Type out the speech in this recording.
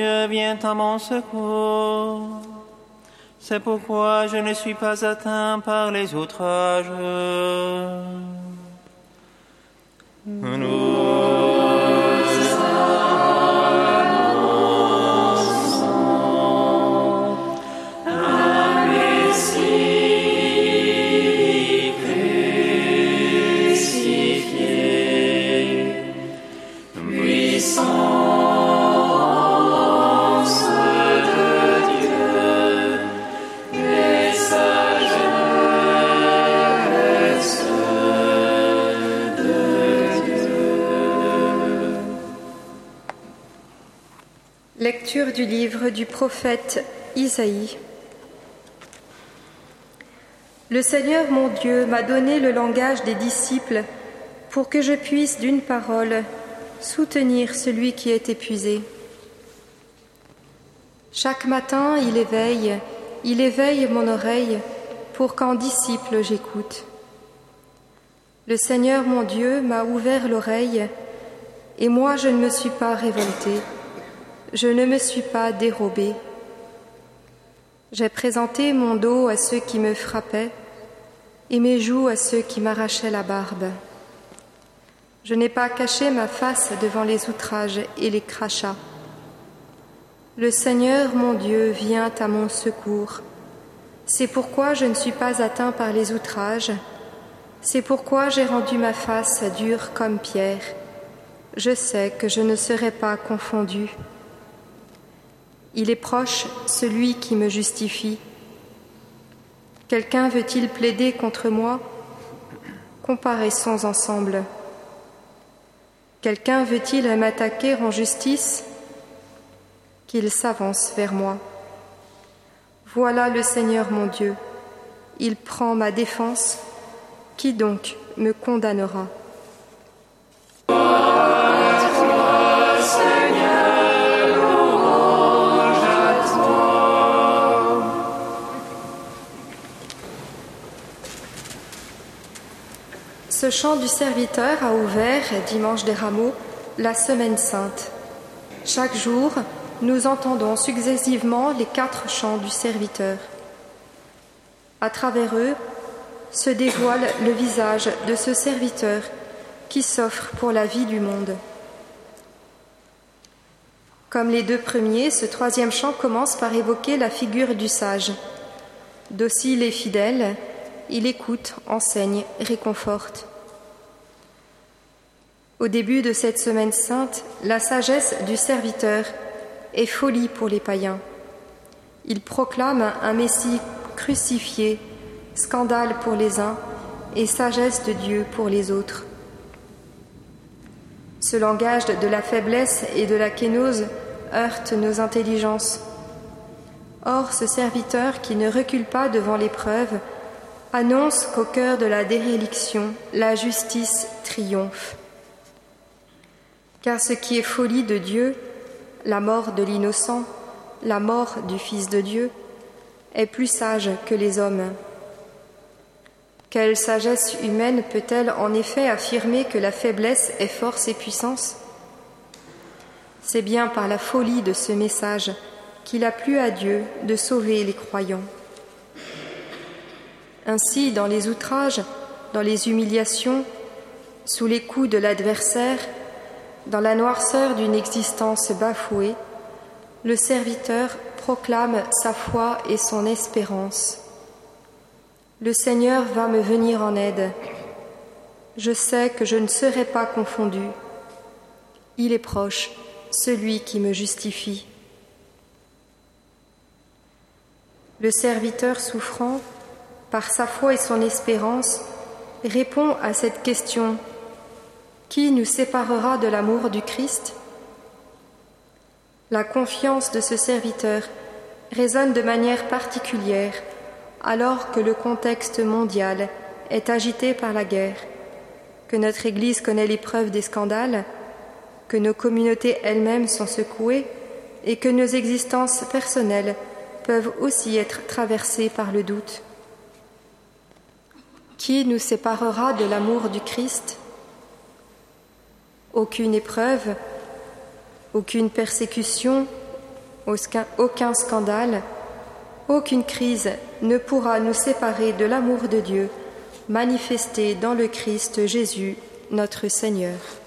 Dieu vient à mon secours. C'est pourquoi je ne suis pas atteint par les outrages. Lecture du livre du prophète Isaïe. Le Seigneur mon Dieu m'a donné le langage des disciples pour que je puisse d'une parole soutenir celui qui est épuisé. Chaque matin, il éveille, il éveille mon oreille pour qu'en disciple j'écoute. Le Seigneur mon Dieu m'a ouvert l'oreille et moi je ne me suis pas révolté. Je ne me suis pas dérobé. J'ai présenté mon dos à ceux qui me frappaient et mes joues à ceux qui m'arrachaient la barbe. Je n'ai pas caché ma face devant les outrages et les crachats. Le Seigneur mon Dieu vient à mon secours. C'est pourquoi je ne suis pas atteint par les outrages. C'est pourquoi j'ai rendu ma face dure comme pierre. Je sais que je ne serai pas confondu. Il est proche celui qui me justifie. Quelqu'un veut-il plaider contre moi? Comparaissons ensemble. Quelqu'un veut-il m'attaquer en justice? Qu'il s'avance vers moi. Voilà le Seigneur mon Dieu. Il prend ma défense. Qui donc me condamnera? Ce chant du serviteur a ouvert, dimanche des rameaux, la semaine sainte. Chaque jour, nous entendons successivement les quatre chants du serviteur. À travers eux se dévoile le visage de ce serviteur qui s'offre pour la vie du monde. Comme les deux premiers, ce troisième chant commence par évoquer la figure du sage. Docile et fidèle, il écoute, enseigne, réconforte. Au début de cette semaine sainte, la sagesse du serviteur est folie pour les païens. Il proclame un Messie crucifié, scandale pour les uns et sagesse de Dieu pour les autres. Ce langage de la faiblesse et de la kénose heurte nos intelligences. Or, ce serviteur qui ne recule pas devant l'épreuve annonce qu'au cœur de la déréliction, la justice triomphe. Car ce qui est folie de Dieu, la mort de l'innocent, la mort du Fils de Dieu, est plus sage que les hommes. Quelle sagesse humaine peut-elle en effet affirmer que la faiblesse est force et puissance? C'est bien par la folie de ce message qu'il a plu à Dieu de sauver les croyants. Ainsi, dans les outrages, dans les humiliations, sous les coups de l'adversaire, dans la noirceur d'une existence bafouée, le serviteur proclame sa foi et son espérance. Le Seigneur va me venir en aide. Je sais que je ne serai pas confondu. Il est proche, celui qui me justifie. Le serviteur souffrant, par sa foi et son espérance, répond à cette question qui nous séparera de l'amour du Christ? La confiance de ce serviteur résonne de manière particulière alors que le contexte mondial est agité par la guerre, que notre Église connaît l'épreuve des scandales, que nos communautés elles-mêmes sont secouées et que nos existences personnelles peuvent aussi être traversées par le doute. Qui nous séparera de l'amour du Christ? Aucune épreuve, Aucune persécution, aucun scandale, aucune crise ne pourra nous séparer de l'amour de Dieu manifesté dans le Christ Jésus, notre Seigneur.